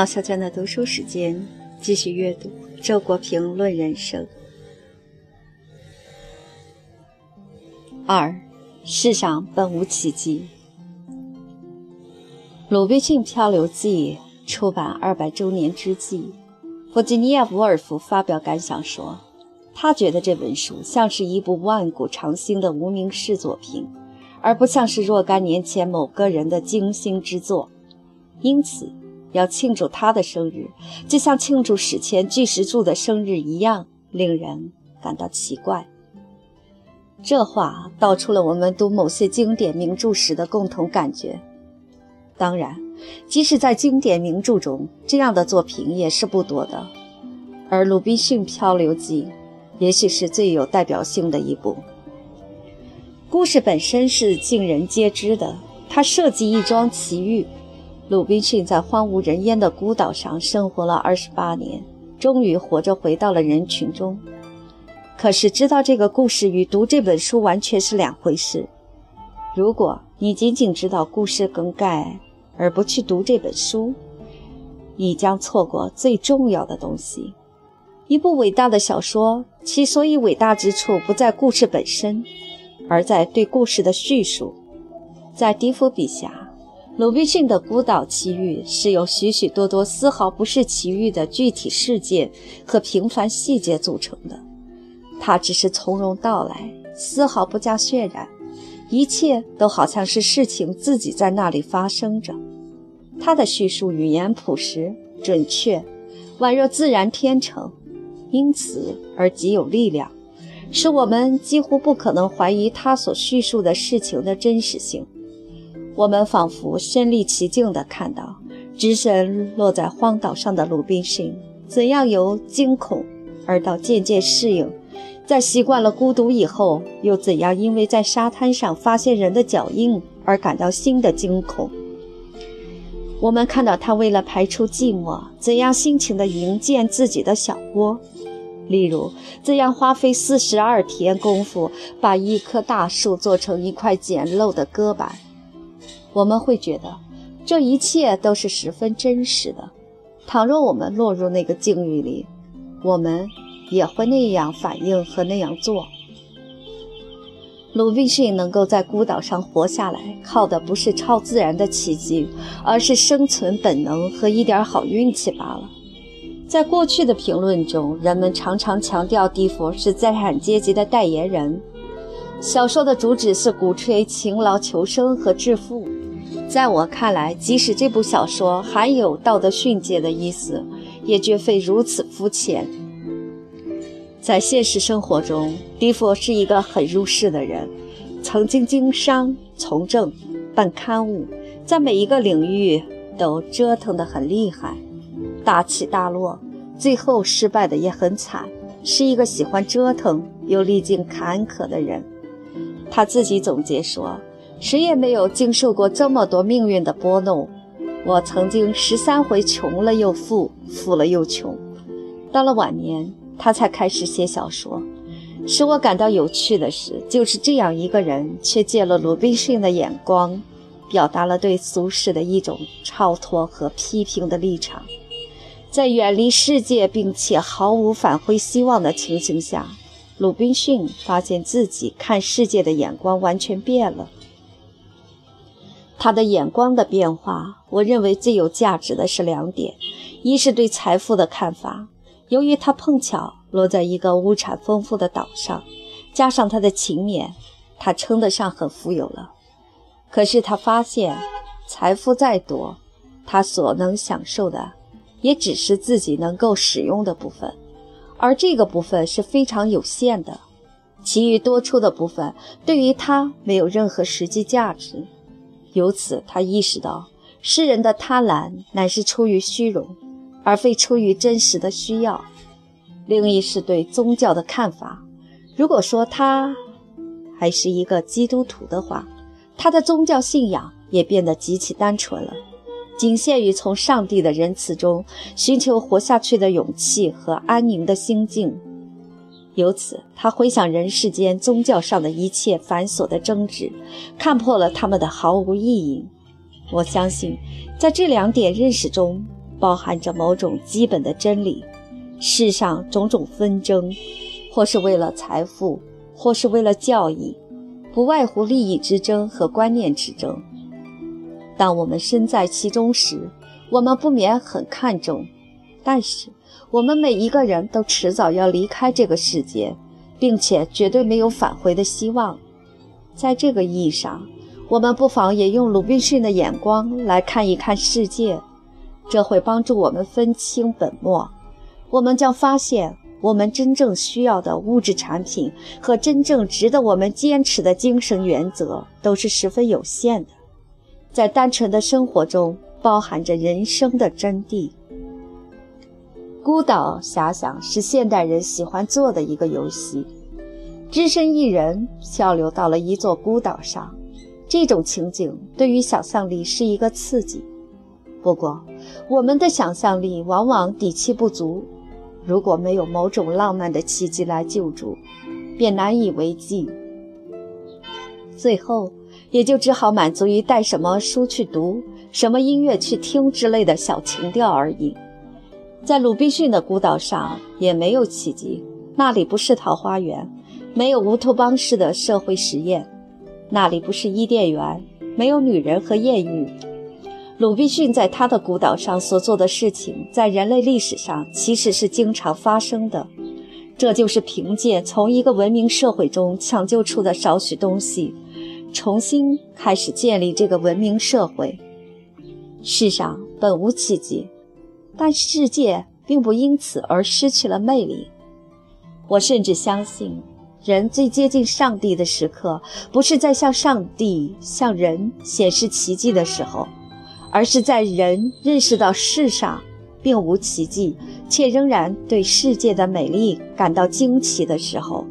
毛小娟的读书时间，继续阅读《周国平论人生》。二，世上本无奇迹。《鲁滨逊漂流记》出版二百周年之际，弗吉尼亚·伍尔夫发表感想说，他觉得这本书像是一部万古长新的无名氏作品，而不像是若干年前某个人的精心之作。因此，要庆祝他的生日，就像庆祝史前巨石柱的生日一样，令人感到奇怪。这话道出了我们读某些经典名著时的共同感觉。当然，即使在经典名著中，这样的作品也是不多的。而《鲁滨逊漂流记》也许是最有代表性的一部。故事本身是尽人皆知的，它涉及一桩奇遇：鲁滨逊在荒无人烟的孤岛上生活了二十八年，终于活着回到了人群中。可是，知道这个故事与读这本书完全是两回事。如果你仅仅知道故事梗概，而不去读这本书，你将错过最重要的东西。一部伟大的小说，其所以伟大之处不在故事本身，而在对故事的叙述。在笛福笔下，鲁滨逊的孤岛奇遇是由许许多多丝毫不是奇遇的具体事件和平凡细节组成的。他只是从容道来，丝毫不加渲染，一切都好像是事情自己在那里发生着。他的叙述语言朴实准确，宛若自然天成，因此而极有力量，使我们几乎不可能怀疑他所叙述的事情的真实性。我们仿佛身临其境地看到，只身落在荒岛上的鲁滨逊怎样由惊恐而到渐渐适应，在习惯了孤独以后，又怎样因为在沙滩上发现人的脚印而感到新的惊恐。我们看到他为了排除寂寞，怎样辛勤地营建自己的小窝，例如怎样花费四十二天功夫把一棵大树做成一块简陋的搁板。我们会觉得这一切都是十分真实的。倘若我们落入那个境遇里，我们也会那样反应和那样做。鲁滨逊能够在孤岛上活下来，靠的不是超自然的奇迹，而是生存本能和一点好运气罢了。在过去的评论中，人们常常强调蒂佛是资产阶级的代言人。小说的主旨是鼓吹勤劳求生和致富。在我看来，即使这部小说含有道德训诫的意思，也绝非如此肤浅。在现实生活中，迪佛是一个很入世的人，曾经经商、从政、办刊物，在每一个领域都折腾得很厉害，大起大落，最后失败的也很惨，是一个喜欢折腾又历经坎坷的人。他自己总结说：“谁也没有经受过这么多命运的拨弄。我曾经十三回穷了又富，富了又穷，到了晚年。”他才开始写小说。使我感到有趣的是，就是这样一个人，却借了鲁滨逊的眼光，表达了对俗世的一种超脱和批评的立场。在远离世界并且毫无返回希望的情形下，鲁滨逊发现自己看世界的眼光完全变了。他的眼光的变化，我认为最有价值的是两点：一是对财富的看法。由于他碰巧落在一个物产丰富的岛上，加上他的勤勉，他称得上很富有了。可是他发现，财富再多，他所能享受的也只是自己能够使用的部分，而这个部分是非常有限的。其余多出的部分对于他没有任何实际价值。由此，他意识到，诗人的贪婪乃是出于虚荣。而非出于真实的需要。另一是对宗教的看法。如果说他还是一个基督徒的话，他的宗教信仰也变得极其单纯了，仅限于从上帝的仁慈中寻求活下去的勇气和安宁的心境。由此，他回想人世间宗教上的一切繁琐的争执，看破了他们的毫无意义。我相信，在这两点认识中。包含着某种基本的真理。世上种种纷争，或是为了财富，或是为了教义，不外乎利益之争和观念之争。当我们身在其中时，我们不免很看重。但是，我们每一个人都迟早要离开这个世界，并且绝对没有返回的希望。在这个意义上，我们不妨也用鲁滨逊的眼光来看一看世界，这会帮助我们分清本末。我们将发现，我们真正需要的物质产品和真正值得我们坚持的精神原则都是十分有限的。在单纯的生活中，包含着人生的真谛。孤岛遐想是现代人喜欢做的一个游戏。只身一人漂流到了一座孤岛上，这种情景对于想象力是一个刺激。不过，我们的想象力往往底气不足。如果没有某种浪漫的契机来救助，便难以为继。最后，也就只好满足于带什么书去读、什么音乐去听之类的小情调而已。在鲁滨逊的孤岛上，也没有奇迹，那里不是桃花源，没有乌托邦式的社会实验；那里不是伊甸园，没有女人和艳遇。鲁滨逊在他的孤岛上所做的事情，在人类历史上其实是经常发生的。这就是凭借从一个文明社会中抢救出的少许东西，重新开始建立这个文明社会。世上本无奇迹，但世界并不因此而失去了魅力。我甚至相信，人最接近上帝的时刻，不是在向上帝、向人显示奇迹的时候。而是在人认识到世上并无奇迹，且仍然对世界的美丽感到惊奇的时候。